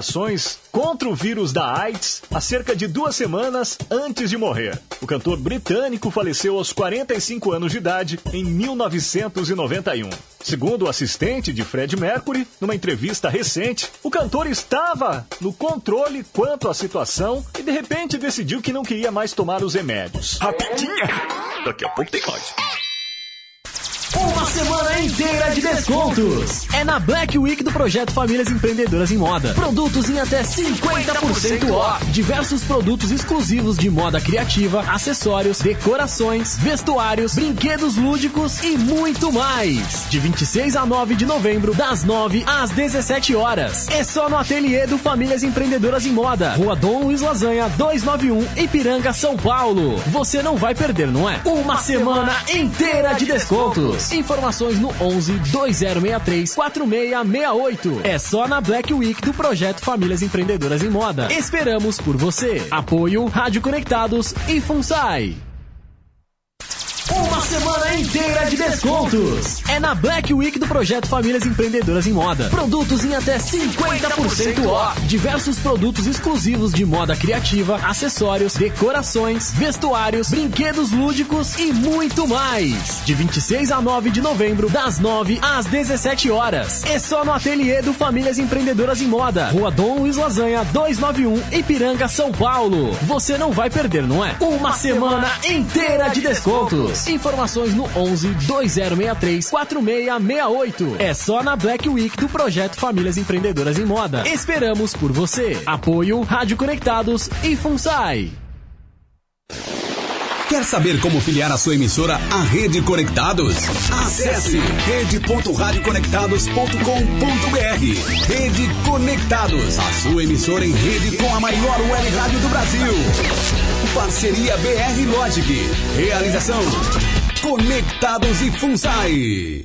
Ações contra o vírus da AIDS há cerca de duas semanas antes de morrer. O cantor britânico faleceu aos 45 anos de idade em 1991. Segundo o assistente de Fred Mercury, numa entrevista recente, o cantor estava no controle quanto à situação e de repente decidiu que não queria mais tomar os remédios. Rapidinha! Daqui a pouco tem mais. Uma semana inteira de descontos. É na Black Week do projeto Famílias Empreendedoras em Moda. Produtos em até 50% off. Diversos produtos exclusivos de moda criativa, acessórios, decorações, vestuários, brinquedos lúdicos e muito mais. De 26 a 9 de novembro, das 9 às 17 horas. É só no ateliê do Famílias Empreendedoras em Moda. Rua Dom Luiz Lasanha, 291, Ipiranga, São Paulo. Você não vai perder, não é? Uma semana inteira de descontos. Informações no 11 2063 4668. É só na Black Week do projeto Famílias Empreendedoras em Moda. Esperamos por você. Apoio Rádio Conectados e FUNSAI. Uma semana inteira de descontos. É na Black Week do projeto Famílias Empreendedoras em Moda. Produtos em até 50% off. Diversos produtos exclusivos de moda criativa, acessórios, decorações, vestuários, brinquedos lúdicos e muito mais. De 26 a 9 de novembro, das 9 às 17 horas. É só no ateliê do Famílias Empreendedoras em Moda. Rua Dom Luiz Lasanha, 291, Ipiranga, São Paulo. Você não vai perder, não é? Uma semana inteira de descontos. Informações no 11 2063 4668. É só na Black Week do projeto Famílias Empreendedoras em Moda. Esperamos por você. Apoio Rádio Conectados e FUNSAI. Quer saber como filiar a sua emissora à Rede Conectados? Acesse rede.radioconectados.com.br. Rede Conectados, a sua emissora em rede com a maior web rádio do Brasil. Parceria BR Logic. Realização Conectados e FUNSAI.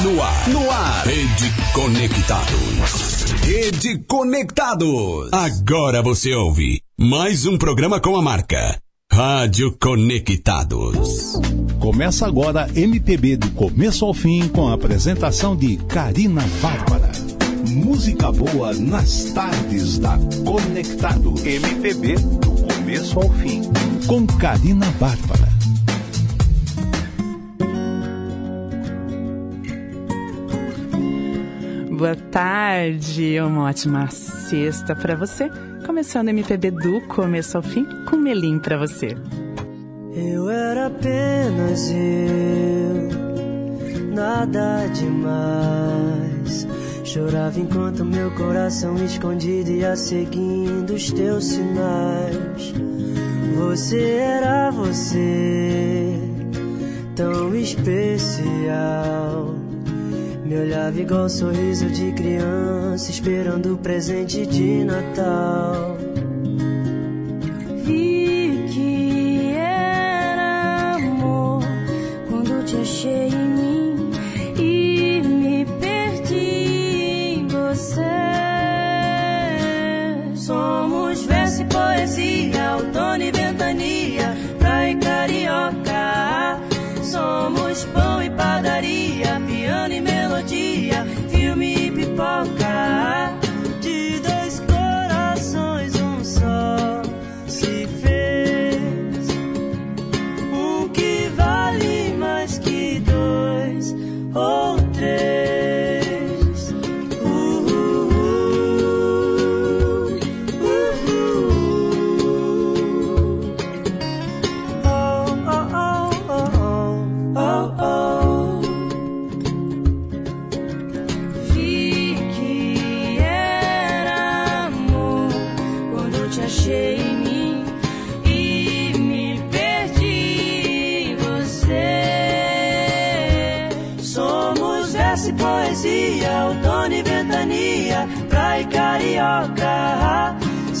No ar, no ar. Rede Conectados. Rede Conectados. Agora você ouve mais um programa com a marca Rádio Conectados. Começa agora MPB do começo ao fim com a apresentação de Karina Bárbara. Música boa nas tardes da Conectado. MPB do começo ao fim com Karina Bárbara. Boa tarde, uma ótima sexta para você. Começando MPB do começo ao fim com Melim para você. Eu era apenas eu, nada demais. Chorava enquanto meu coração escondido ia seguindo os teus sinais. Você era você, tão especial. Me olhava igual um sorriso de criança, esperando o presente de Natal.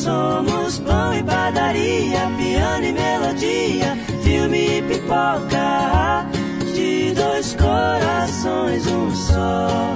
Somos pão e padaria, piano e melodia, filme e pipoca. De dois corações, um só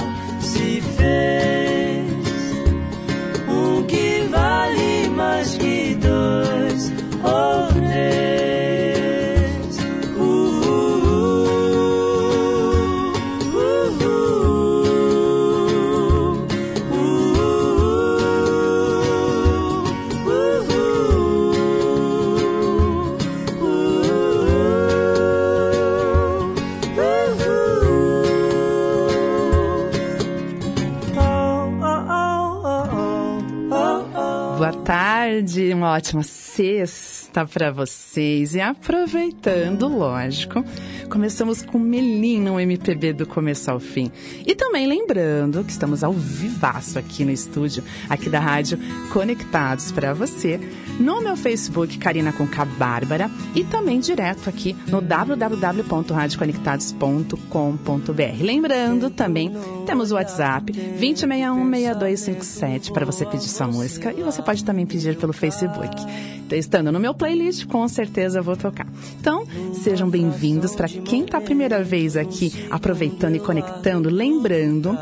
uma ótima sexta para vocês. E aproveitando, lógico, começamos com Melim no MPB do começo ao fim. E também lembrando que estamos ao vivaço aqui no estúdio, aqui da rádio Conectados para você, no meu Facebook Karina Conca Bárbara e também direto aqui no www.radioconectados.com.br. Lembrando também, temos o WhatsApp 20616257 para você pedir sua música e você pode também pedir pelo Facebook. Então, estando no meu playlist, com certeza vou tocar. Então, sejam bem-vindos para quem está a primeira vez aqui, aproveitando e conectando, lembrando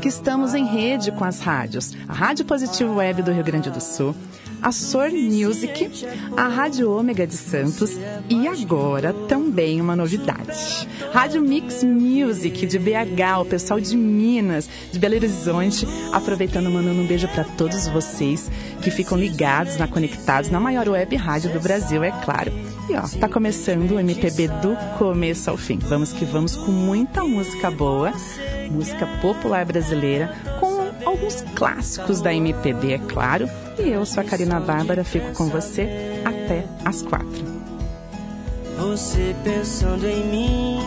que estamos em rede com as rádios. A Rádio Positivo Web do Rio Grande do Sul, a Sor Music, a Rádio Ômega de Santos e agora também uma novidade. Rádio Mix Music de BH, o pessoal de Minas, de Belo Horizonte, aproveitando mandando um beijo para todos vocês que ficam ligados na Conectados, na maior web rádio do Brasil, é claro. E ó, tá começando o MPB do começo ao fim. Vamos que vamos com muita música boa, música popular brasileira, com alguns clássicos da MPB, é claro. E eu sou a Karina Bárbara, fico com você até às quatro. Você pensando em mim,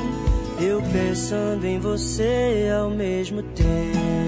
eu pensando em você ao mesmo tempo.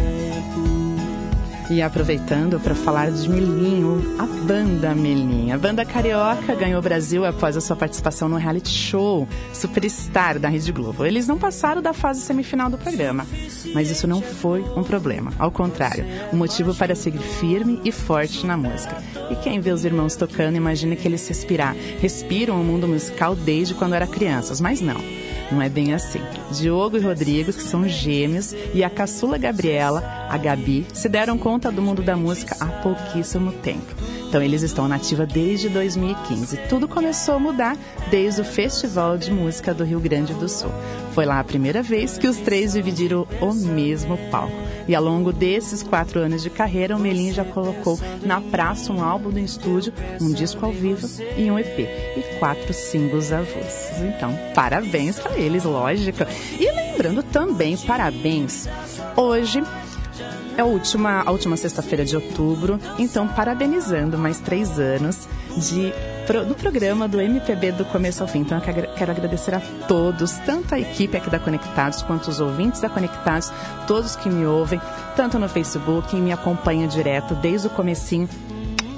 E aproveitando para falar de Melinho, a banda Melinho. A banda carioca ganhou o Brasil após a sua participação no reality show Superstar da Rede Globo. Eles não passaram da fase semifinal do programa, mas isso não foi um problema. Ao contrário, um motivo para seguir firme e forte na música. E quem vê os irmãos tocando imagina que eles respirar, respiram o mundo musical desde quando eram crianças, mas não. Não é bem assim. Diogo e Rodrigo, que são gêmeos, e a caçula Gabriela, a Gabi, se deram conta do mundo da música há pouquíssimo tempo. Então eles estão na ativa desde 2015. Tudo começou a mudar desde o Festival de Música do Rio Grande do Sul. Foi lá a primeira vez que os três dividiram o mesmo palco. E ao longo desses quatro anos de carreira, o Melim já colocou na praça um álbum do estúdio, um disco ao vivo e um EP. E quatro singles avulsos. Então, parabéns para eles, lógico. E lembrando também, parabéns. Hoje é a última, a última sexta-feira de outubro, então parabenizando mais três anos de, pro, do programa do MPB do começo ao fim. Então eu quero agradecer a todos, tanto a equipe aqui da Conectados quanto os ouvintes da Conectados, todos que me ouvem, tanto no Facebook e me acompanham direto desde o comecinho.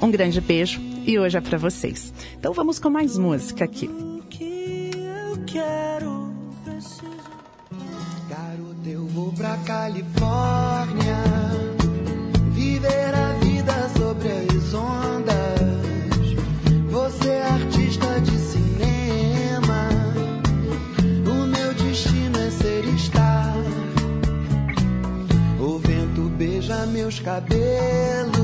Um grande beijo e hoje é para vocês. Então vamos com mais música aqui. Garota, eu vou pra Califórnia meus cabelos,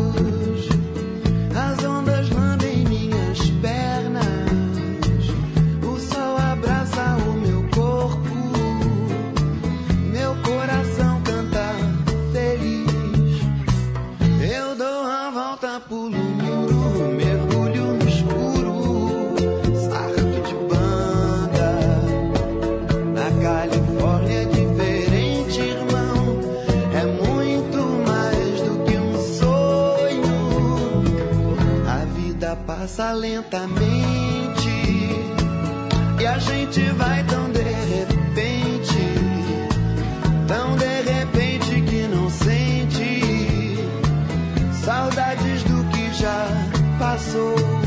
passa lentamente e a gente vai tão de repente, tão de repente que não sente saudades do que já passou.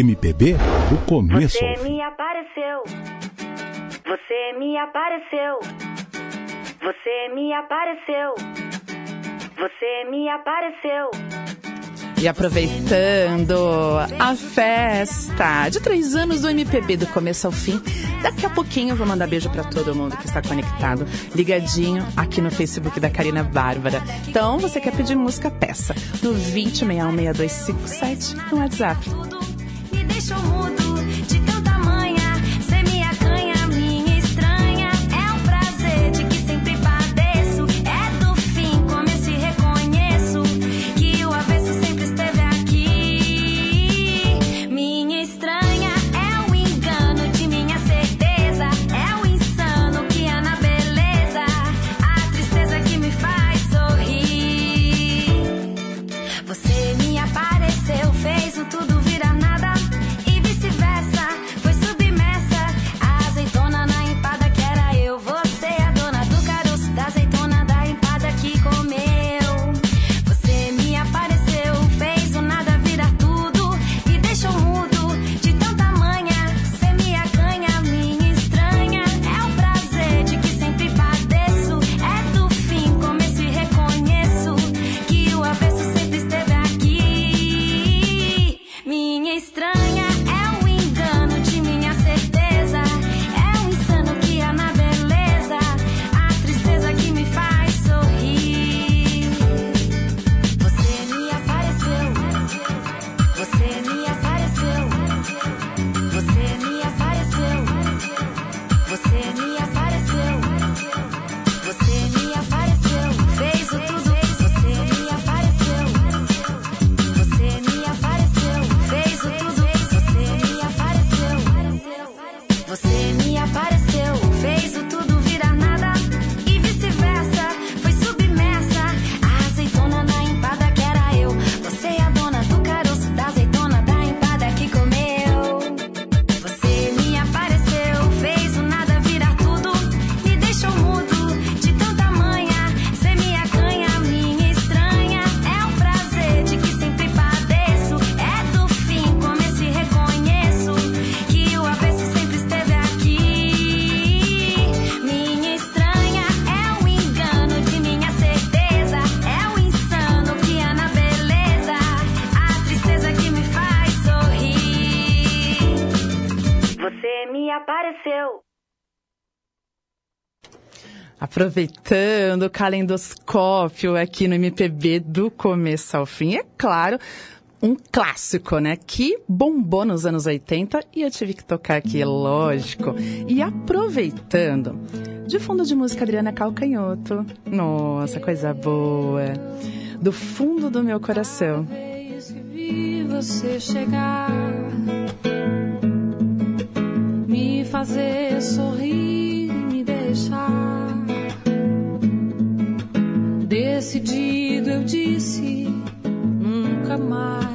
MPB do começo ao Você me apareceu. Você me apareceu. Você me apareceu. Você me apareceu. E aproveitando a festa de três anos do MPB do começo ao fim, daqui a pouquinho eu vou mandar beijo pra todo mundo que está conectado, ligadinho aqui no Facebook da Karina Bárbara. Então, você quer pedir música, peça no 20616257 no WhatsApp. Aproveitando o calendoscópio aqui no MPB do começo ao fim, é claro, um clássico, né? Que bombou nos anos 80 e eu tive que tocar aqui, lógico. E aproveitando, de fundo de música Adriana Calcanhoto. Nossa, coisa boa. Do fundo do meu coração. vi você chegar, me fazer sorrir e me deixar. Decidido eu disse, nunca mais.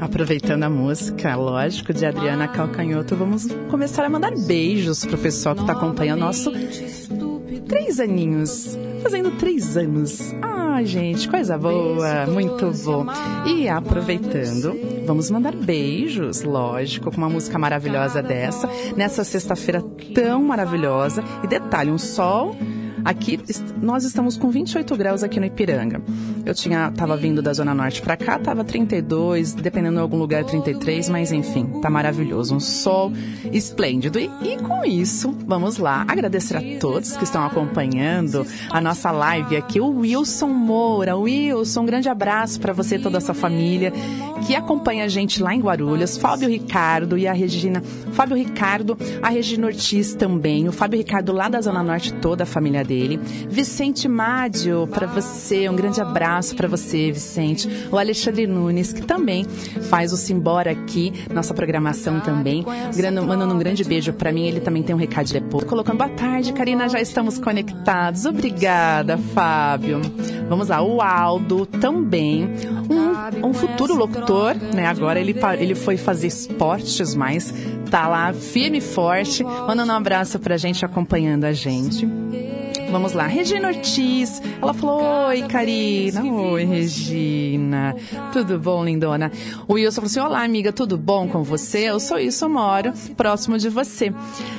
Aproveitando a música, lógico, de Adriana Calcanhoto, vamos começar a mandar beijos pro pessoal que tá acompanhando nosso três aninhos. Fazendo três anos. Ah, gente, coisa boa, muito bom. E aproveitando, vamos mandar beijos, lógico, com uma música maravilhosa dessa, nessa sexta-feira tão maravilhosa. E detalhe, um sol Aqui nós estamos com 28 graus aqui no Ipiranga. Eu tinha tava vindo da zona norte para cá, tava 32, dependendo de algum lugar 33, mas enfim, tá maravilhoso, um sol esplêndido. E, e com isso, vamos lá agradecer a todos que estão acompanhando a nossa live aqui, o Wilson Moura, Wilson, um grande abraço para você e toda a sua família que acompanha a gente lá em Guarulhos, Fábio Ricardo e a Regina. Fábio Ricardo, a Regina Ortiz também, o Fábio Ricardo lá da Zona Norte, toda a família dele. Vicente Mádio, para você, um grande abraço para você, Vicente. O Alexandre Nunes, que também faz o Simbora aqui, nossa programação também. Mandando um grande beijo para mim, ele também tem um recado depois. Colocando boa tarde, Karina, já estamos conectados. Obrigada, Fábio. Vamos lá, o Aldo também, um, um futuro locutor, né? Agora ele, ele foi fazer esportes, mas tá lá firme e forte. Mandando um abraço pra gente, acompanhando a gente. Vamos lá, Regina Ortiz. Ela falou: Oi, Karina. Oi, Regina. Tudo bom, lindona? O Wilson falou assim: Olá, amiga, tudo bom com você? Eu sou isso, eu moro próximo de você.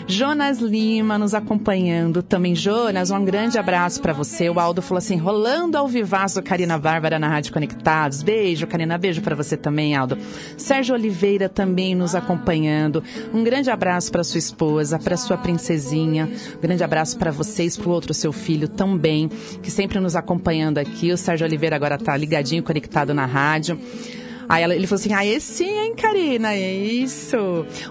Jonas Lima nos acompanhando também. Jonas, um grande abraço pra você. O Aldo falou assim: rolando ao vivaço, Karina Bárbara na Rádio Conectados. Beijo, Karina. Beijo pra você também, Aldo. Sérgio Oliveira também nos acompanhando. Um grande abraço pra sua esposa, pra sua princesinha. Um grande abraço pra vocês, pro outro seu filho também, que sempre nos acompanhando aqui. O Sérgio Oliveira agora tá ligadinho, conectado na rádio. Aí ele falou assim: Ah, esse hein, Karina? É isso.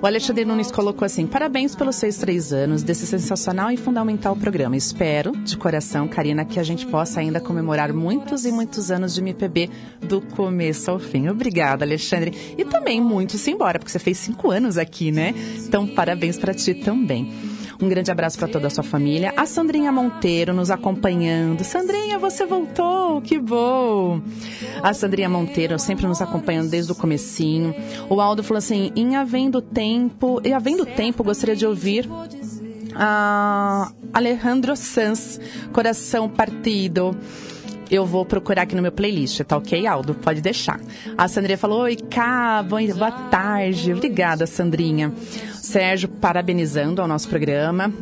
O Alexandre Nunes colocou assim: Parabéns pelos seus três anos desse sensacional e fundamental programa. Espero, de coração, Karina, que a gente possa ainda comemorar muitos e muitos anos de MPB do começo ao fim. Obrigada, Alexandre. E também muitos embora, porque você fez cinco anos aqui, né? Então, parabéns para ti também. Um grande abraço para toda a sua família. A Sandrinha Monteiro nos acompanhando. Sandrinha, você voltou, que bom! A Sandrinha Monteiro sempre nos acompanhando desde o comecinho. O Aldo falou assim, em havendo tempo, e havendo tempo, gostaria de ouvir a Alejandro Sanz, Coração Partido. Eu vou procurar aqui no meu playlist, tá ok, Aldo? Pode deixar. A Sandrinha falou: Oi, Cá, boa tarde. Obrigada, Sandrinha. Sérgio parabenizando ao nosso programa.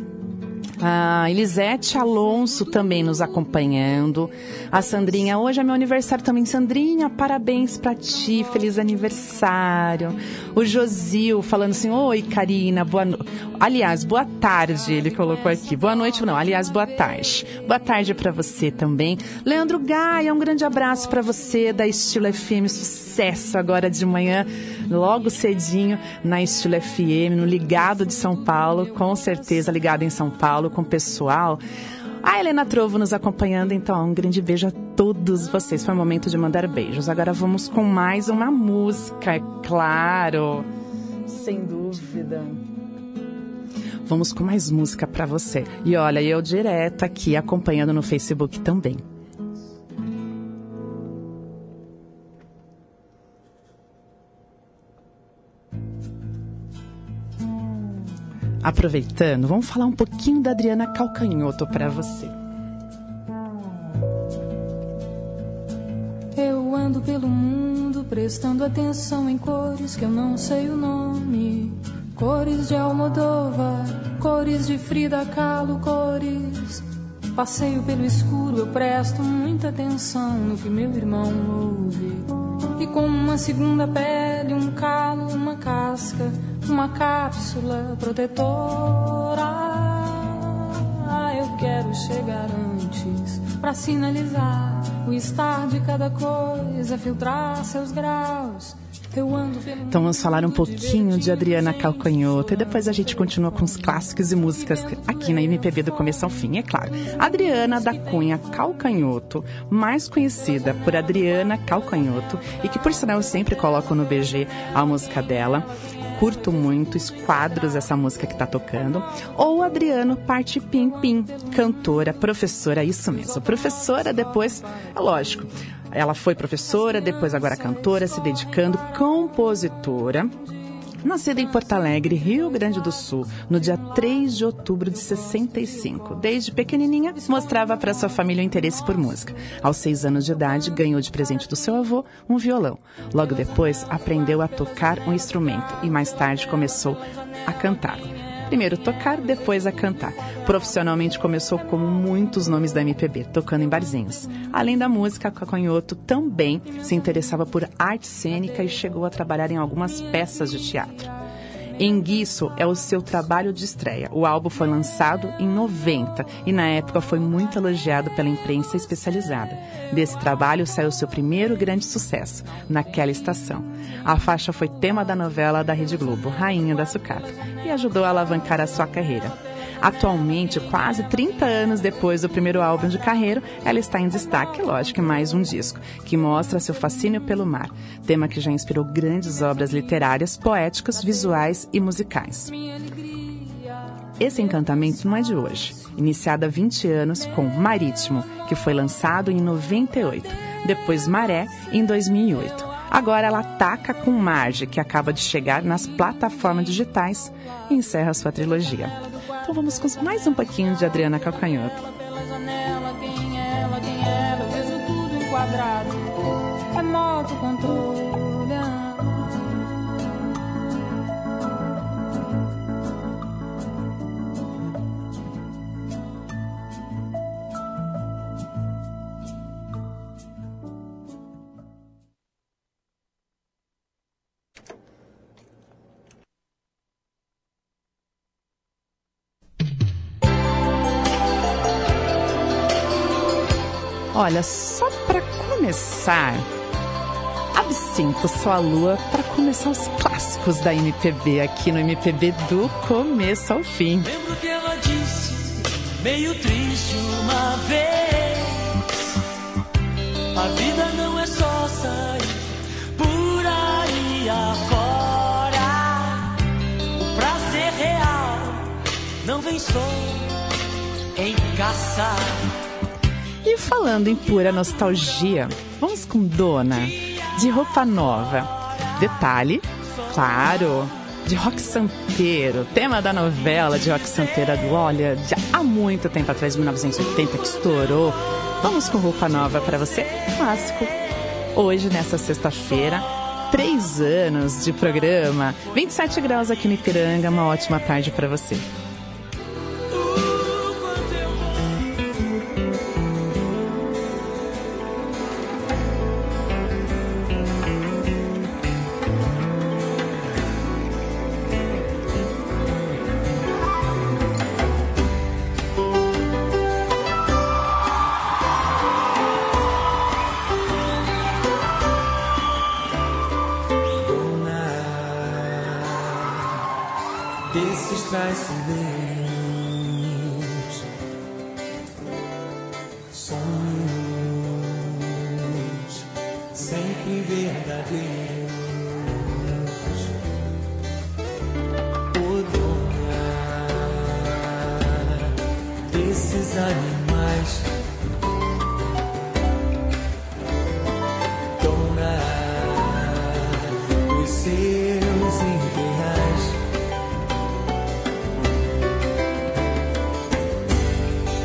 A Elisete Alonso também nos acompanhando. A Sandrinha, hoje é meu aniversário também. Sandrinha, parabéns pra ti, feliz aniversário. O Josil falando assim: Oi, Karina, boa no... Aliás, boa tarde, ele colocou aqui. Boa noite, não, aliás, boa tarde. Boa tarde pra você também. Leandro Gaia, um grande abraço pra você da Estilo FM, sucesso agora de manhã, logo cedinho na Estilo FM, no Ligado de São Paulo, com certeza ligado em São Paulo com o pessoal. A Helena Trovo nos acompanhando, então um grande beijo a todos vocês. Foi o momento de mandar beijos. Agora vamos com mais uma música, é claro. Sem dúvida. Vamos com mais música pra você. E olha, eu direto aqui acompanhando no Facebook também. Aproveitando, vamos falar um pouquinho da Adriana Calcanhoto pra você. Eu ando pelo mundo prestando atenção em cores que eu não sei o nome. Cores de Almodóvar, cores de Frida Kahlo, cores. Passeio pelo escuro, eu presto muita atenção no que meu irmão ouve. E como uma segunda pele, um calo, uma casca, uma cápsula protetora. Ah, eu quero chegar antes pra sinalizar o estar de cada coisa, filtrar seus graus. Então vamos falar um pouquinho de Adriana Calcanhoto e depois a gente continua com os clássicos e músicas aqui na MPB do começo ao fim, é claro. Adriana da Cunha Calcanhoto, mais conhecida por Adriana Calcanhoto e que por sinal eu sempre coloco no BG a música dela. Curto muito, esquadros essa música que tá tocando. Ou Adriano Parte Pim Pim, cantora, professora, isso mesmo. Professora depois, é lógico, ela foi professora, depois agora cantora, se dedicando, compositora. Nascida em Porto Alegre, Rio Grande do Sul, no dia 3 de outubro de 65. Desde pequenininha, mostrava para sua família o interesse por música. Aos seis anos de idade, ganhou de presente do seu avô um violão. Logo depois, aprendeu a tocar um instrumento e mais tarde começou a cantar. Primeiro tocar, depois a cantar. Profissionalmente começou como muitos nomes da MPB, tocando em barzinhos. Além da música, Cacanhoto também se interessava por arte cênica e chegou a trabalhar em algumas peças de teatro. Enguiço é o seu trabalho de estreia. O álbum foi lançado em 90 e na época foi muito elogiado pela imprensa especializada. Desse trabalho saiu seu primeiro grande sucesso, Naquela Estação. A faixa foi tema da novela da Rede Globo, Rainha da Sucata, e ajudou a alavancar a sua carreira. Atualmente, quase 30 anos depois do primeiro álbum de carreira, ela está em destaque, lógico, em mais um disco, que mostra seu fascínio pelo mar, tema que já inspirou grandes obras literárias, poéticas, visuais e musicais. Esse encantamento não é de hoje, iniciado há 20 anos com Marítimo, que foi lançado em 98, depois Maré em 2008. Agora ela ataca com Marge, que acaba de chegar nas plataformas digitais e encerra sua trilogia. Então vamos com mais um pouquinho de Adriana Calcanhoto. Quem é ela, quem é ela, tudo enquadrado. Remoto controle. Olha, só pra começar, Absinto Sua Lua para começar os clássicos da MPB aqui no MPB do começo ao fim. Lembro que ela disse, meio triste uma vez: A vida não é só sair por aí afora. O prazer real não vem só em caçar. E falando em pura nostalgia, vamos com Dona, de roupa nova. Detalhe, claro, de rock santeiro, tema da novela de rock santeira do Olha, há muito tempo atrás, 1980, que estourou. Vamos com roupa nova para você, clássico. Hoje, nessa sexta-feira, três anos de programa, 27 graus aqui no Ipiranga, uma ótima tarde para você.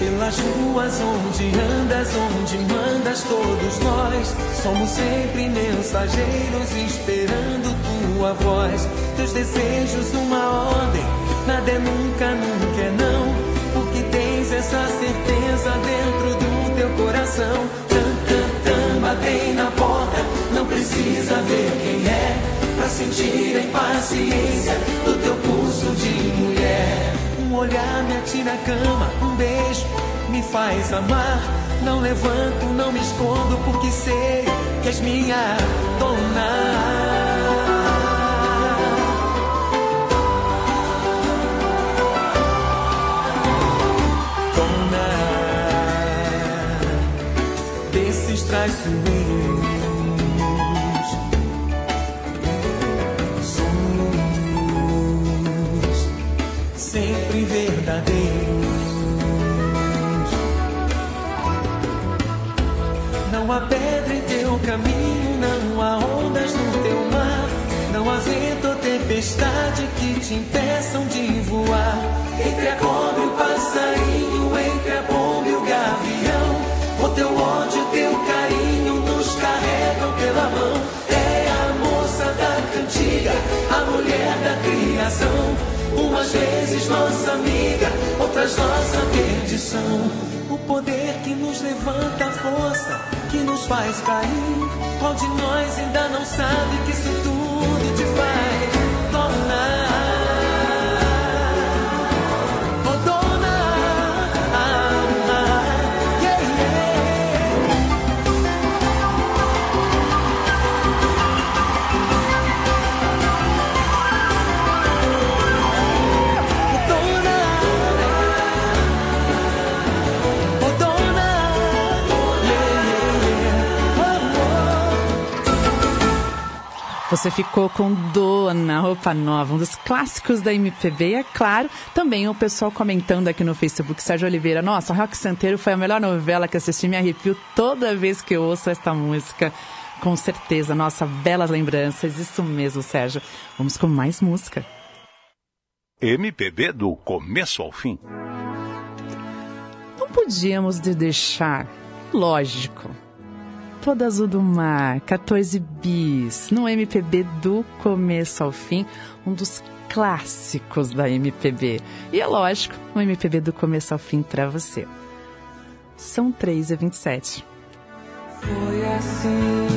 Pelas ruas onde andas, onde mandas, todos nós somos sempre mensageiros esperando tua voz. Teus desejos, uma ordem, nada é nunca, nunca é não. Porque tens essa certeza dentro do teu coração. Tan, tan, tan, batem na porta, não precisa ver quem é. Pra sentir a impaciência do teu pulso de mulher. Um olhar me atira a cama, um beijo me faz amar. Não levanto, não me escondo, porque sei que és minha dona. Traiçoeiros, Não há pedra em teu caminho, não há ondas no teu mar, não há vento ou tempestade que te impeçam de voar. Entre a cobra e o passarinho, entre a pomba e o gavião, o teu ódio e teu carinho nos carregam pela mão. É a moça da cantiga, a mulher da criação. Umas vezes nossa amiga, outras nossa perdição. O poder que nos levanta a força, que nos faz cair. Qual de nós ainda não sabe que isso tudo Você ficou com Dona, roupa nova, um dos clássicos da MPB. E é claro, também o pessoal comentando aqui no Facebook, Sérgio Oliveira. Nossa, Rock Santeiro foi a melhor novela que assisti, me arrepio toda vez que eu ouço esta música. Com certeza, nossa, belas lembranças. Isso mesmo, Sérgio. Vamos com mais música. MPB do começo ao fim. Não podíamos de deixar, lógico, Toda Azul do Mar, 14 bis, no MPB do começo ao fim, um dos clássicos da MPB. E é lógico, um MPB do começo ao fim para você. São 3 e 27. Foi assim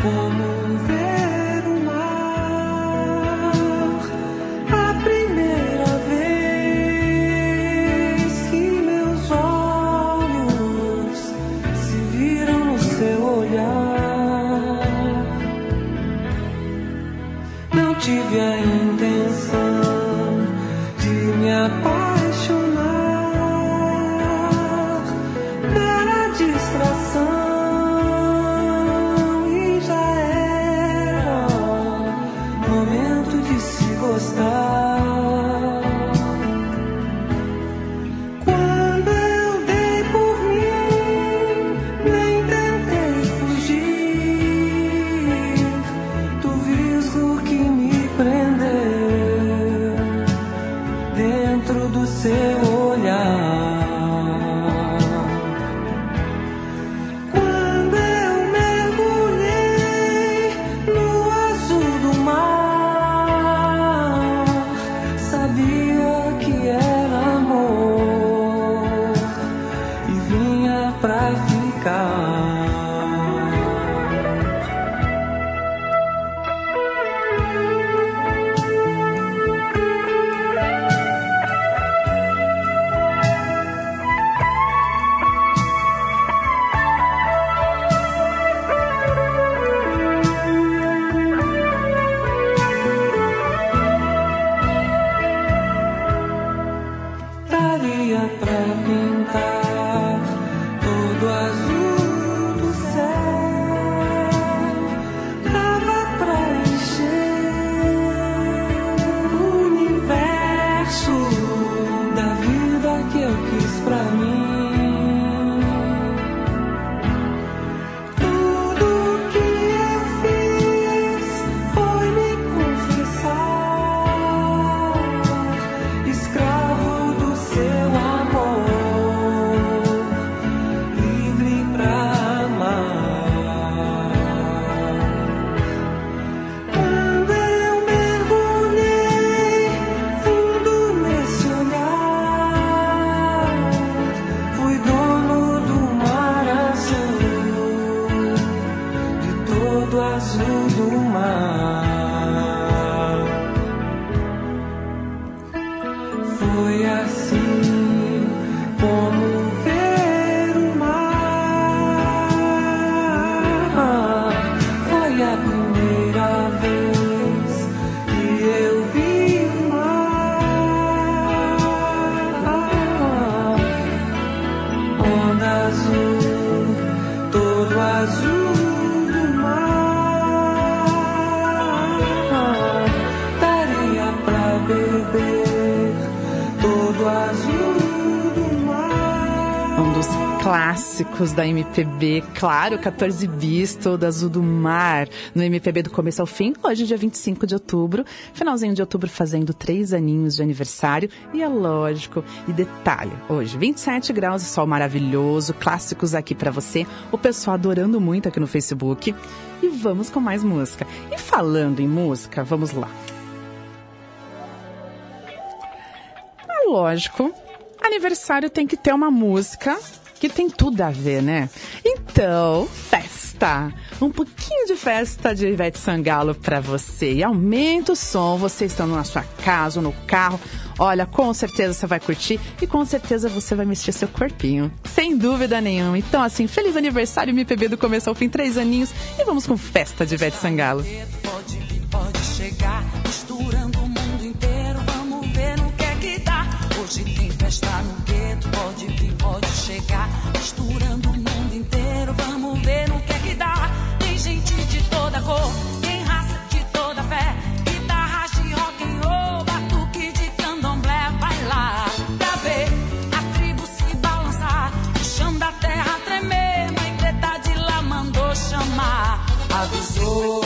como Não tive do seu clássicos da MPB, claro, 14 bis, todo azul do mar, no MPB do começo ao fim, hoje dia 25 de outubro, finalzinho de outubro fazendo três aninhos de aniversário, e é lógico, e detalhe, hoje 27 graus sol maravilhoso, clássicos aqui pra você, o pessoal adorando muito aqui no Facebook, e vamos com mais música. E falando em música, vamos lá. É lógico, aniversário tem que ter uma música que tem tudo a ver, né? Então, festa! Um pouquinho de festa de Ivete Sangalo pra você. E aumenta o som, você estando na sua casa no carro. Olha, com certeza você vai curtir e com certeza você vai mexer seu corpinho. Sem dúvida nenhuma. Então, assim, feliz aniversário, MPB do começo ao fim, três aninhos. E vamos com festa de Ivete Sangalo. Pode pode chegar, misturando o mundo inteiro. Vamos ver que é que dá. Hoje tem festa no oh.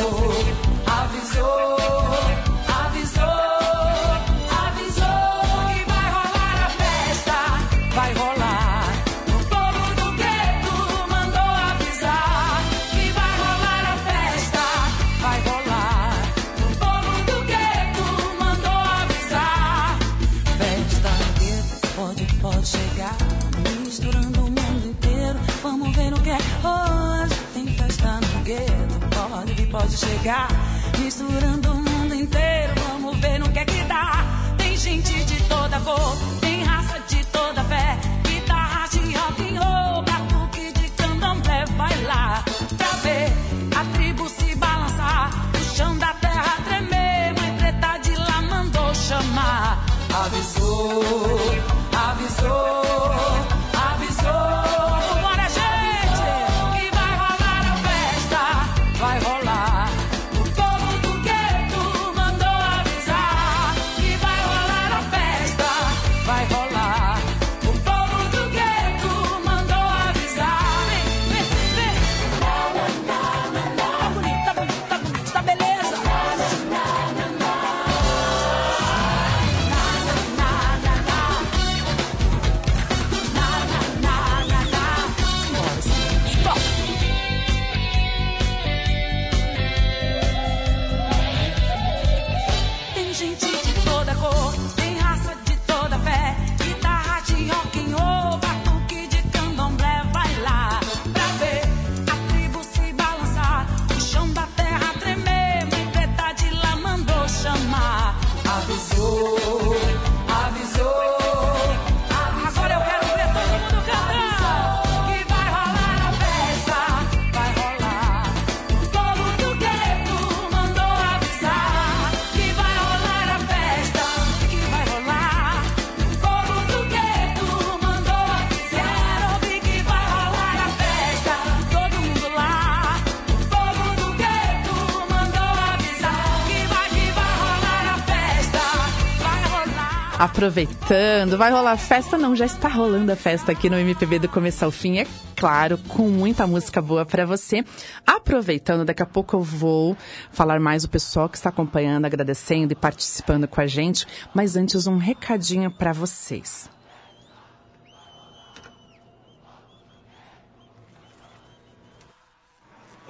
Aproveitando, vai rolar festa? Não, já está rolando a festa aqui no MPB do começo ao fim, é claro, com muita música boa para você. Aproveitando, daqui a pouco eu vou falar mais o pessoal que está acompanhando, agradecendo e participando com a gente, mas antes um recadinho para vocês.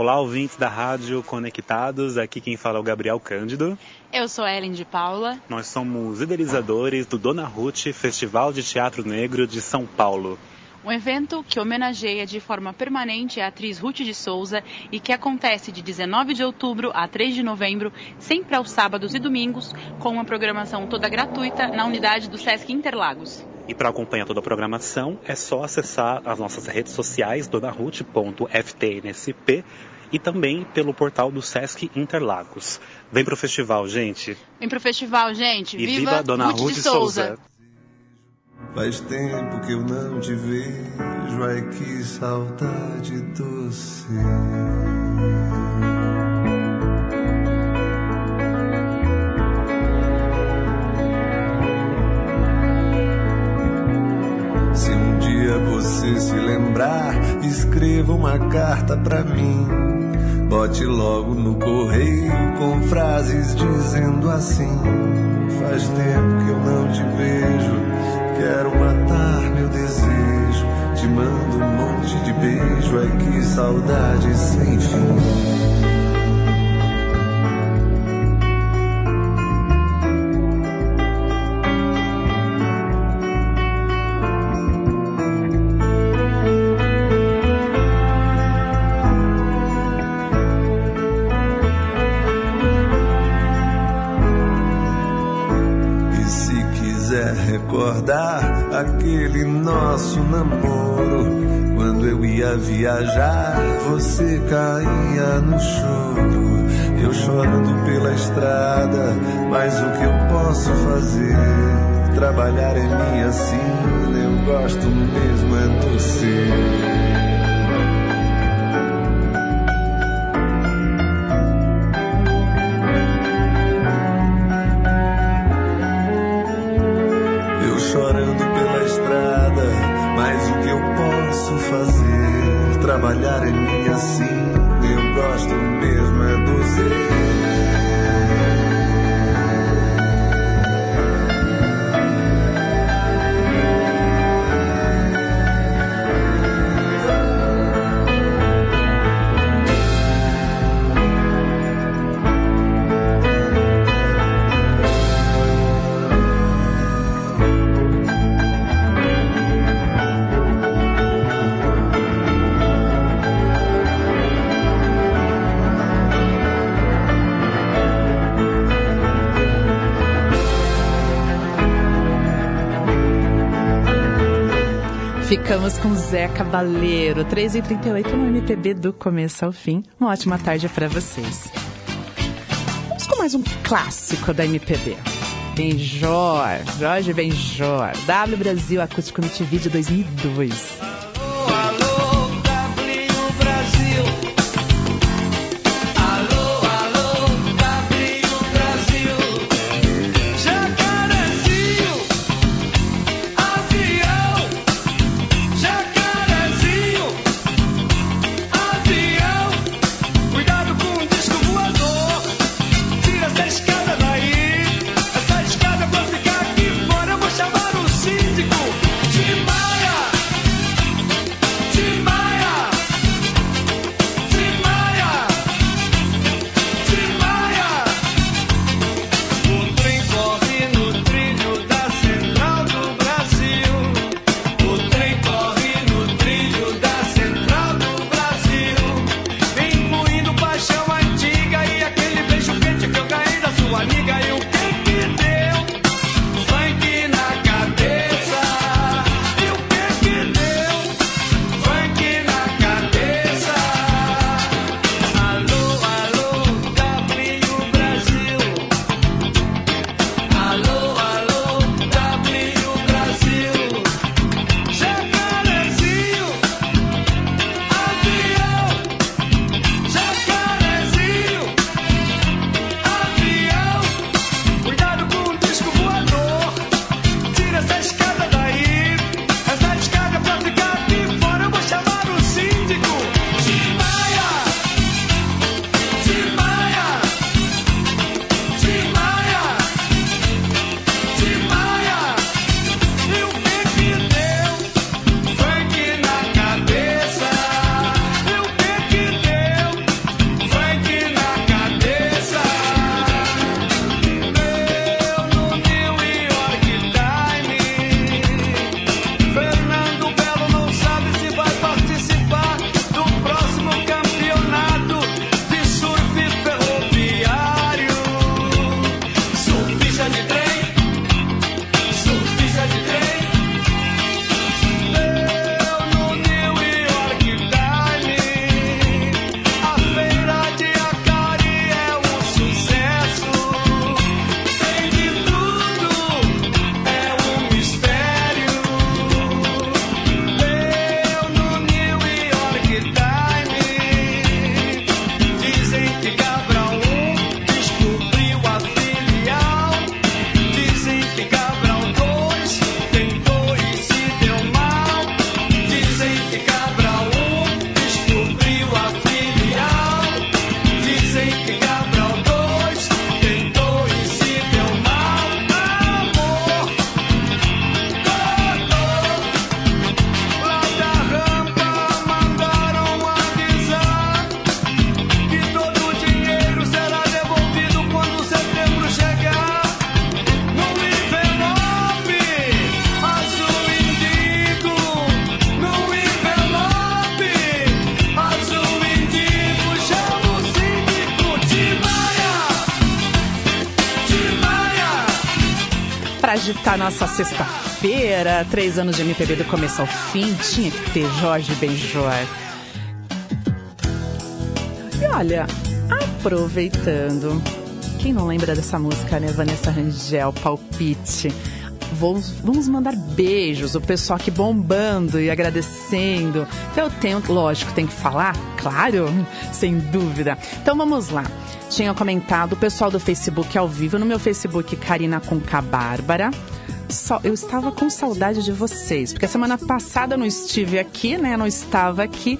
Olá, ouvintes da Rádio Conectados. Aqui quem fala é o Gabriel Cândido. Eu sou Ellen de Paula. Nós somos idealizadores do Dona Ruth Festival de Teatro Negro de São Paulo. Um evento que homenageia de forma permanente a atriz Ruth de Souza e que acontece de 19 de outubro a 3 de novembro, sempre aos sábados e domingos, com uma programação toda gratuita na unidade do Sesc Interlagos. E para acompanhar toda a programação, é só acessar as nossas redes sociais, donaruth.ftnsp, e também pelo portal do Sesc Interlagos. Vem pro festival, gente. Vem pro festival, gente. E viva, Dona Ruth, de Souza. Faz tempo que eu não te vejo, ai que saudade doce. Você se lembrar, escreva uma carta pra mim. Bote logo no correio com frases dizendo assim: Faz tempo que eu não te vejo, quero matar meu desejo. Te mando um monte de beijo, ai que saudade sem fim. Viajar, você caía no choro. Eu chorando pela estrada, mas o que eu posso fazer? Trabalhar é minha sina, eu gosto mesmo é do Zé Cabaleiro, 3h38 no MPB do começo ao fim. Uma ótima tarde para vocês. Vamos com mais um clássico da MPB. Benjor, Jorge Benjor, W Brasil Acústico MTV de 2002. Pra agitar nossa sexta-feira, três anos de MPB do começo ao fim, tinha que ter Jorge Benjor. E olha, aproveitando, quem não lembra dessa música, né? Vanessa Rangel, Palpite. Vamos, vamos mandar beijos, o pessoal aqui bombando e agradecendo. Então eu tenho, lógico, tem que falar, claro, sem dúvida. Então vamos lá. Tinha comentado o pessoal do Facebook ao vivo, no meu Facebook, Karina Conca Bárbara. Só, eu estava com saudade de vocês, porque a semana passada eu não estive aqui, né? Não estava aqui.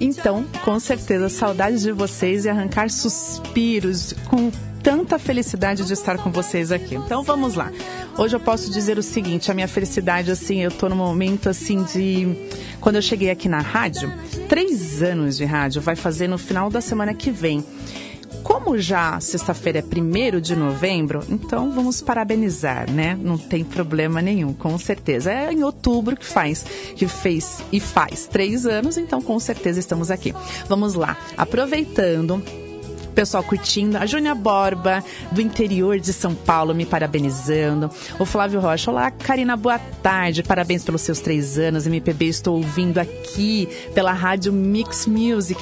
Então, com certeza, saudade de vocês e arrancar suspiros com tanta felicidade de estar com vocês aqui. Então, vamos lá. Hoje eu posso dizer o seguinte, a minha felicidade, assim, eu tô no momento, assim, de... Quando eu cheguei aqui na rádio, três anos de rádio, vai fazer no final da semana que vem. Como já sexta-feira é 1 de novembro, então vamos parabenizar, né? Não tem problema nenhum, com certeza. É em outubro que faz, que fez e faz três anos, então com certeza estamos aqui. Vamos lá, aproveitando pessoal curtindo. A Júnia Borba, do interior de São Paulo, me parabenizando. O Flávio Rocha, olá, Karina, boa tarde. Parabéns pelos seus três anos. MPB, estou ouvindo aqui pela rádio Mix Music.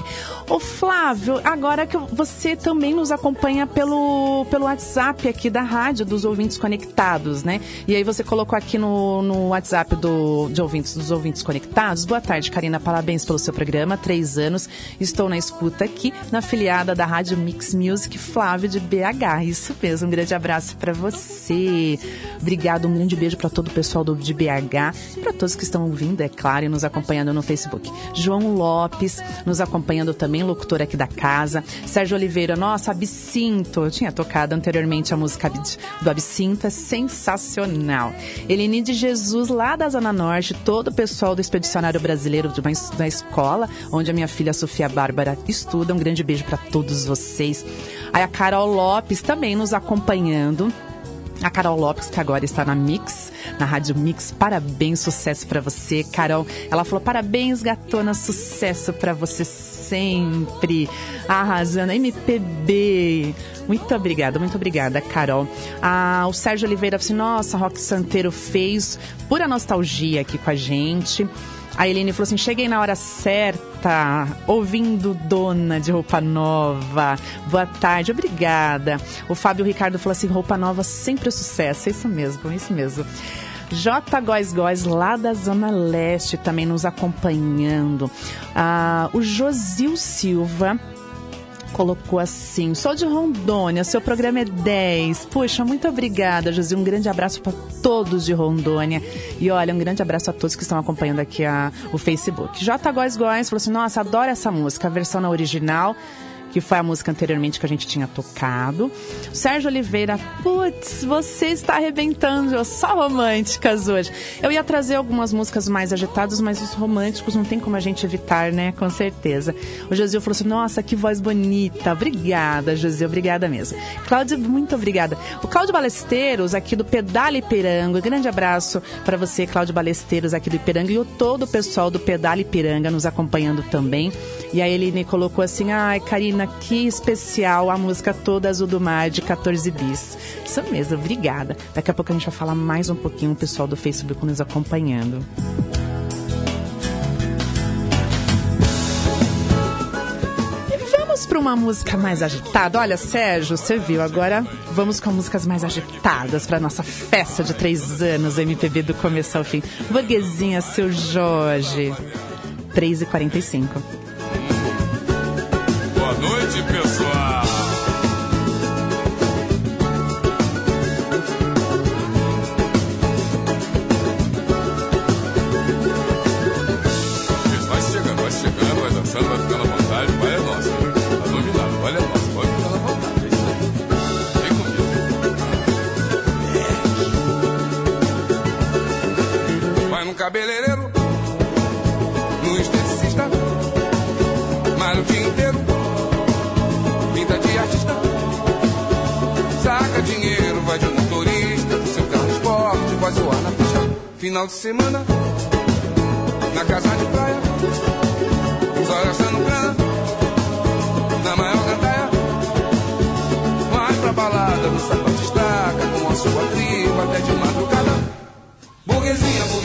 Ô Flávio, agora que você também nos acompanha pelo, pelo WhatsApp aqui da rádio, dos ouvintes conectados, né? E aí você colocou aqui no, no WhatsApp do, de ouvintes, dos ouvintes conectados. Boa tarde, Karina. Parabéns pelo seu programa. Três anos. Estou na escuta aqui, na filiada da Rádio Mix Music, Flávio de BH. Isso mesmo. Um grande abraço para você. Obrigado. Um grande beijo para todo o pessoal do, de BH e para todos que estão ouvindo, é claro, e nos acompanhando no Facebook. João Lopes, nos acompanhando também, locutor aqui da casa. Sérgio Oliveira, nossa, Absinto. Eu tinha tocado anteriormente a música do Absinto, é sensacional. Eline de Jesus, lá da Zona Norte, todo o pessoal do Expedicionário Brasileiro da escola, onde a minha filha Sofia Bárbara estuda. Um grande beijo para todos vocês. Aí a Carol Lopes também nos acompanhando. A Carol Lopes, que agora está na Mix, na Rádio Mix. Parabéns, sucesso para você, Carol. Ela falou: parabéns, gatona, sucesso para você sempre. Arrasando. MPB. Muito obrigada, muito obrigada, Carol. Ah, o Sérgio Oliveira falou assim: nossa, Rock Santeiro fez pura nostalgia aqui com a gente. A Helene falou assim: cheguei na hora certa, ouvindo Dona de Roupa Nova. Boa tarde, obrigada. O Fábio Ricardo falou assim: roupa nova sempre é sucesso. É isso mesmo, é isso mesmo. J. Góis Góis, lá da Zona Leste, também nos acompanhando. Ah, o Josil Silva colocou assim: sou de Rondônia, seu programa é 10. Puxa, muito obrigada, Josi. Um grande abraço para todos de Rondônia. E olha, um grande abraço a todos que estão acompanhando aqui a, o Facebook. J. Góis Góis falou assim: nossa, adoro essa música, a versão na original que foi a música anteriormente que a gente tinha tocado. Sérgio Oliveira, putz, você está arrebentando, só românticas hoje. Eu ia trazer algumas músicas mais agitadas, mas os românticos não tem como a gente evitar, né? Com certeza. O Josil falou assim: nossa, que voz bonita. Obrigada, Josil, obrigada mesmo. Cláudio, muito obrigada. O Cláudio Balesteiros, aqui do Pedale Ipiranga, grande abraço para você, Cláudio Balesteiros, aqui do Ipiranga, e o todo o pessoal do Pedale Ipiranga nos acompanhando também. E aí ele me colocou assim: ai, Karina, que especial a música Toda Azul do Mar de 14 bis. Isso mesmo, obrigada. Daqui a pouco a gente vai falar mais um pouquinho o pessoal do Facebook nos acompanhando. Para uma música mais agitada. Olha, Sérgio, você viu, agora vamos com músicas mais agitadas para nossa festa de três anos, MPB do começo ao fim. Burguesinha, seu Jorge. 3h45. Noite, pessoal. Final de semana, na casa de praia. Só gastando grana, na maior gandaia. Vai pra balada, no sapato estaca. Com a sua tribo até de madrugada. Burguesinha, burguesinha,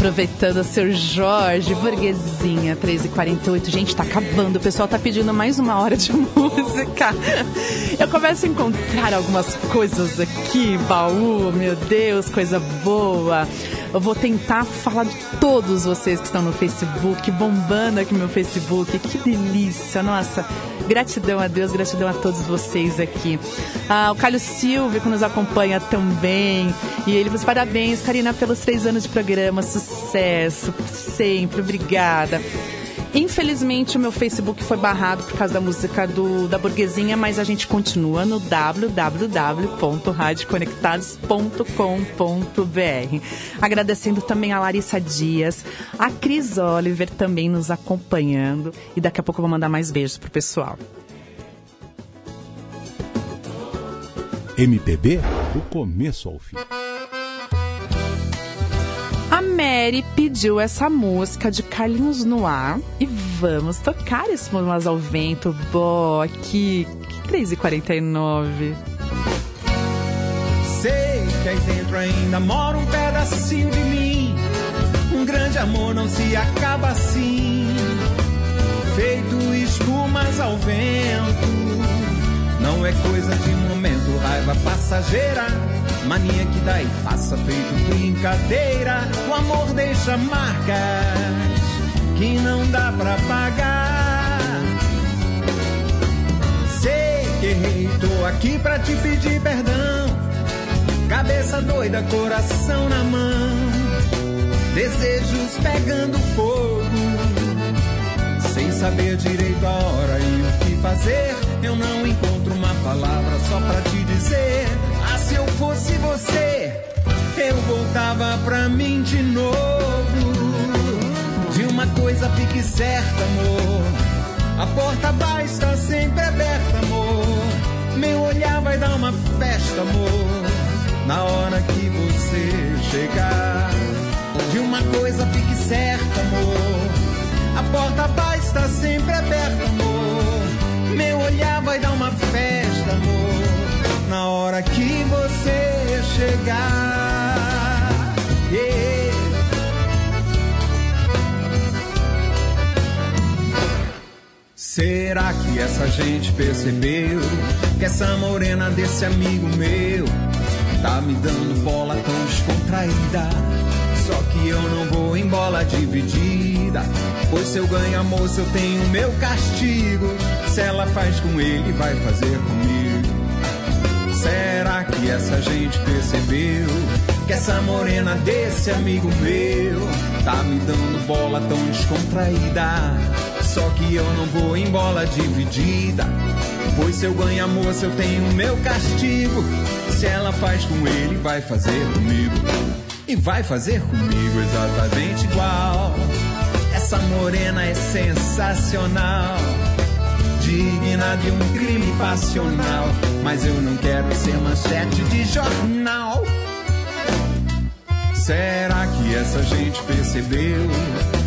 Aproveitando, seu Jorge, burguesinha, 13h48. Gente, tá acabando. O pessoal tá pedindo mais uma hora de música. Eu começo a encontrar algumas coisas aqui, baú, meu Deus, coisa boa. Eu vou tentar falar de todos vocês que estão no Facebook, bombando aqui meu Facebook. Que delícia, nossa. Gratidão a Deus, gratidão a todos vocês aqui. Ah, o Carlos Silva, que nos acompanha também. E ele diz parabéns, Karina, pelos três anos de programa. Sucesso, sempre. Obrigada. Infelizmente, o meu Facebook foi barrado por causa da música do, da burguesinha, mas a gente continua no www.radioconectados.com.br. Agradecendo também a Larissa Dias, a Cris Oliver também nos acompanhando. E daqui a pouco eu vou mandar mais beijos pro pessoal. MPB do começo ao fim. Mary pediu essa música de Carlinhos Noir e vamos tocar esse Mamas ao Vento, Bó, aqui, que 3h49. Sei que aí dentro ainda mora um pedacinho de mim. Um grande amor não se acaba assim. Feito espumas ao vento. Não é coisa de momento, raiva passageira. Mania que dá e passa feito brincadeira. O amor deixa marcas que não dá pra pagar. Sei que errei, tô aqui pra te pedir perdão. Cabeça doida, coração na mão. Desejos pegando fogo. Sem saber direito a hora e o que fazer. Eu não encontro uma palavra só pra te dizer. Se eu fosse você, eu voltava pra mim de novo. De uma coisa fique certa, amor. A porta vai estar sempre aberta, amor. Meu olhar vai dar uma festa, amor. Na hora que você chegar. De uma coisa fique certa, amor. A porta vai estar sempre aberta, amor. Meu olhar vai dar uma festa, amor. Na hora que você chegar. Yeah. Será que essa gente percebeu que essa morena desse amigo meu tá me dando bola tão descontraída? Só que eu não vou em bola dividida. Pois se eu ganho a moça, eu tenho meu castigo. Se ela faz com ele, vai fazer comigo. Será que essa gente percebeu que essa morena desse amigo meu tá me dando bola tão descontraída? Só que eu não vou em bola dividida. Pois se eu ganho a moça, eu tenho meu castigo. Se ela faz com ele, vai fazer comigo e vai fazer comigo exatamente igual. Essa morena é sensacional, digna de um crime passional. Mas eu não quero ser manchete de jornal. Será que essa gente percebeu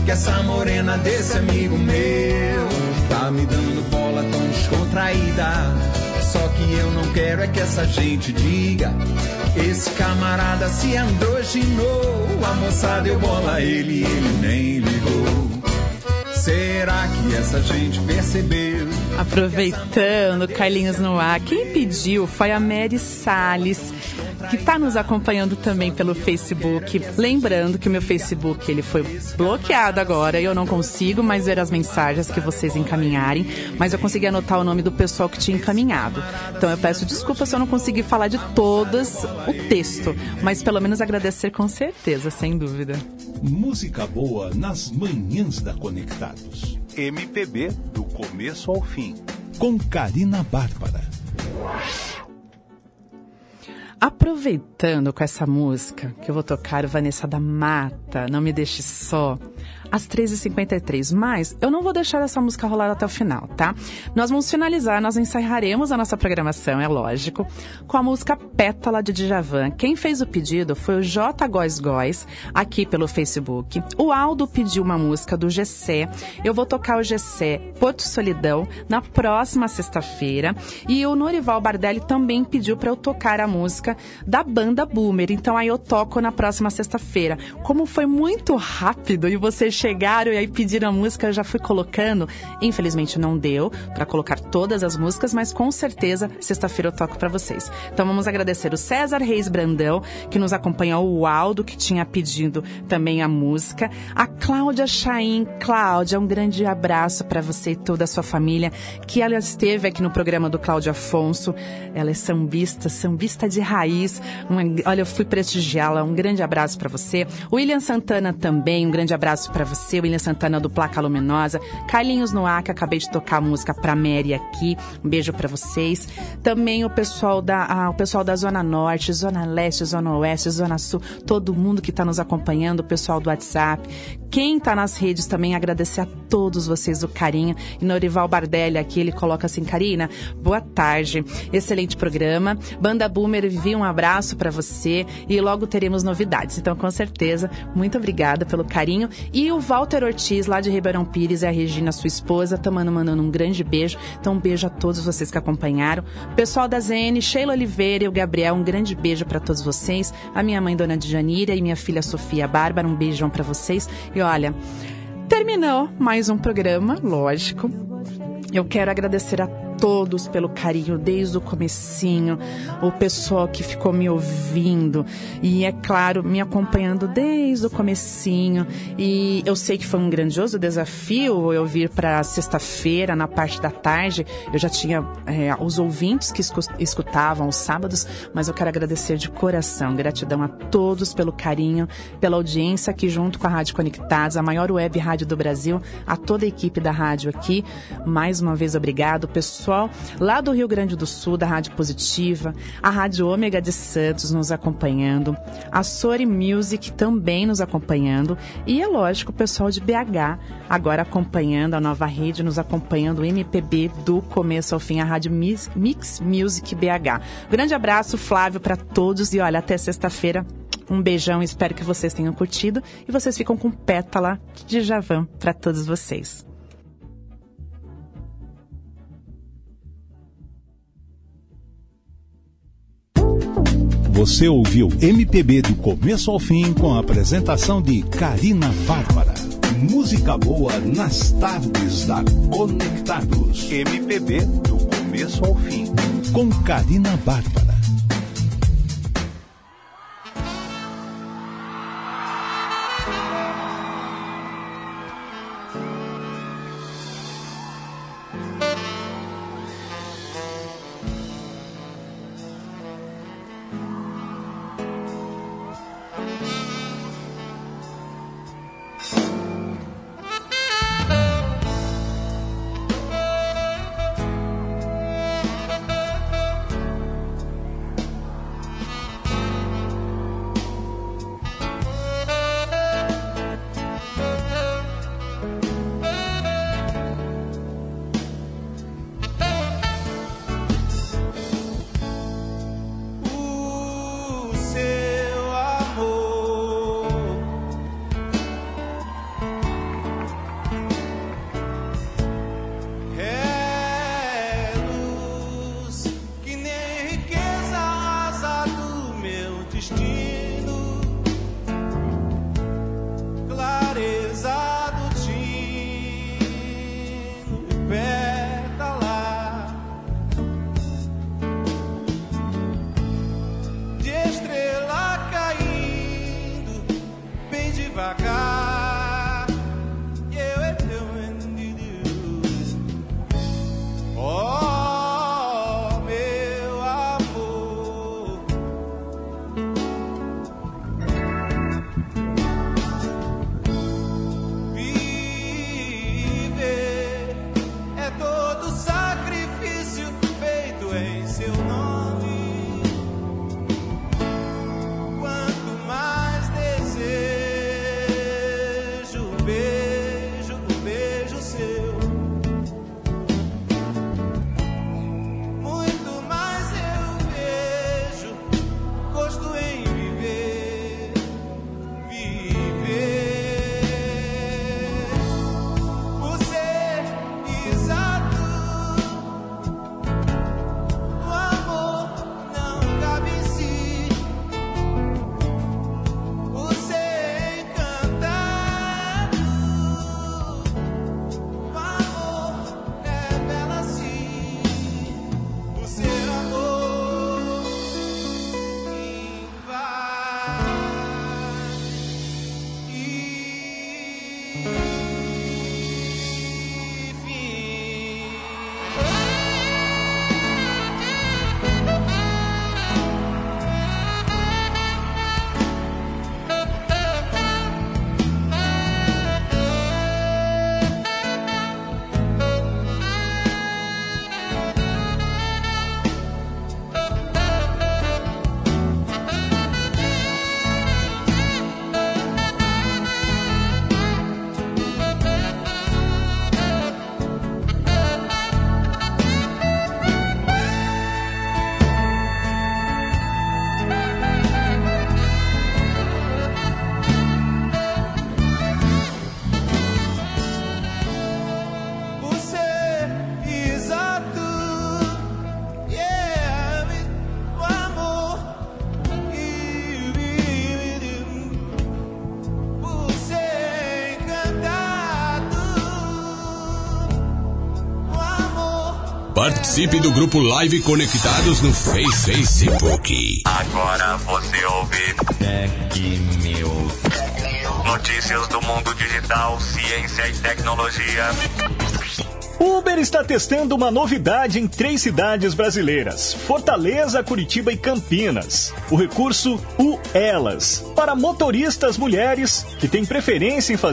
que essa morena desse amigo meu tá me dando bola tão descontraída? Só que eu não quero é que essa gente diga Esse camarada se androginou A moça deu bola ele ele nem ligou Será que essa gente percebeu? Aproveitando, Carlinhos no ar, quem pediu foi a Mary Salles, que está nos acompanhando também pelo Facebook. Lembrando que o meu Facebook ele foi bloqueado agora e eu não consigo mais ver as mensagens que vocês encaminharem, mas eu consegui anotar o nome do pessoal que tinha encaminhado. Então eu peço desculpa se eu não consegui falar de todas o texto, mas pelo menos agradecer com certeza, sem dúvida. Música boa nas manhãs da Conectados. MPB do começo ao fim. Com Karina Bárbara. Aproveitando com essa música que eu vou tocar, Vanessa da Mata, Não Me Deixe Só. Às 13h53. Mas eu não vou deixar essa música rolar até o final, tá? Nós vamos finalizar, nós encerraremos a nossa programação, é lógico, com a música Pétala de Djavan. Quem fez o pedido foi o J. Góis Góis, aqui pelo Facebook. O Aldo pediu uma música do Gessé. Eu vou tocar o Gessé Porto Solidão na próxima sexta-feira. E o Norival Bardelli também pediu para eu tocar a música da banda Boomer. Então aí eu toco na próxima sexta-feira. Como foi muito rápido e vocês chegaram e aí pediram a música, eu já fui colocando. Infelizmente não deu para colocar todas as músicas, mas com certeza sexta-feira eu toco para vocês. Então vamos agradecer o César Reis Brandão, que nos acompanhou, o Aldo, que tinha pedido também a música, a Cláudia Chaim. Cláudia, um grande abraço para você e toda a sua família, que ela esteve aqui no programa do Cláudio Afonso. Ela é sambista, sambista de raiz. Uma, olha, eu fui prestigiá-la. Um grande abraço para você. William Santana também, um grande abraço para você. O William Santana do Placa Luminosa. Carlinhos Noaca, acabei de tocar a música pra Mary aqui. Um beijo para vocês. Também o pessoal da, ah, o pessoal da Zona Norte, Zona Leste, Zona Oeste, Zona Sul, todo mundo que está nos acompanhando, o pessoal do WhatsApp. Quem está nas redes também, agradecer a todos vocês o carinho. E Norival Bardelli aqui, ele coloca assim, Karina, boa tarde, excelente programa. Banda Boomer, Vivi, um abraço para você e logo teremos novidades. Então, com certeza, muito obrigada pelo carinho. E o Walter Ortiz, lá de Ribeirão Pires, e a Regina, sua esposa, também mandando um grande beijo. Então, um beijo a todos vocês que acompanharam. Pessoal da ZN, Sheila Oliveira e o Gabriel, um grande beijo para todos vocês. A minha mãe, Dona Djanira, e minha filha Sofia Bárbara, um beijão para vocês. E olha, terminou mais um programa, lógico. Eu quero agradecer a todos pelo carinho desde o comecinho, o pessoal que ficou me ouvindo e é claro, me acompanhando desde o comecinho. E eu sei que foi um grandioso desafio eu vir para sexta-feira, na parte da tarde. Eu já tinha é, os ouvintes que escutavam os sábados, mas eu quero agradecer de coração, gratidão a todos pelo carinho, pela audiência aqui junto com a Rádio Conectados, a maior web rádio do Brasil, a toda a equipe da rádio aqui. Mais uma vez, obrigado, pessoal pessoal lá do Rio Grande do Sul, da Rádio Positiva, a Rádio Ômega de Santos nos acompanhando, a Sori Music também nos acompanhando e, é lógico, o pessoal de BH agora acompanhando a nova rede, nos acompanhando o MPB do começo ao fim, a Rádio Mix, Mix Music BH. Grande abraço, Flávio, para todos e olha, até sexta-feira. Um beijão, espero que vocês tenham curtido e vocês ficam com pétala de Javan para todos vocês. Você ouviu MPB do começo ao fim com a apresentação de Karina Bárbara. Música boa nas tardes da Conectados. MPB do começo ao fim. Com Karina Bárbara. Participe do grupo Live Conectados no Face Facebook. Agora você ouve Tech News. notícias do mundo digital, ciência e tecnologia. Uber está testando uma novidade em três cidades brasileiras: Fortaleza, Curitiba e Campinas. O recurso U Elas para motoristas mulheres que têm preferência em fazer